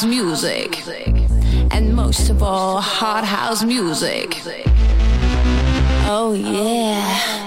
house music. And most of all, hard house music. Oh, yeah.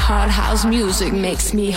hard house music makes me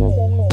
嗯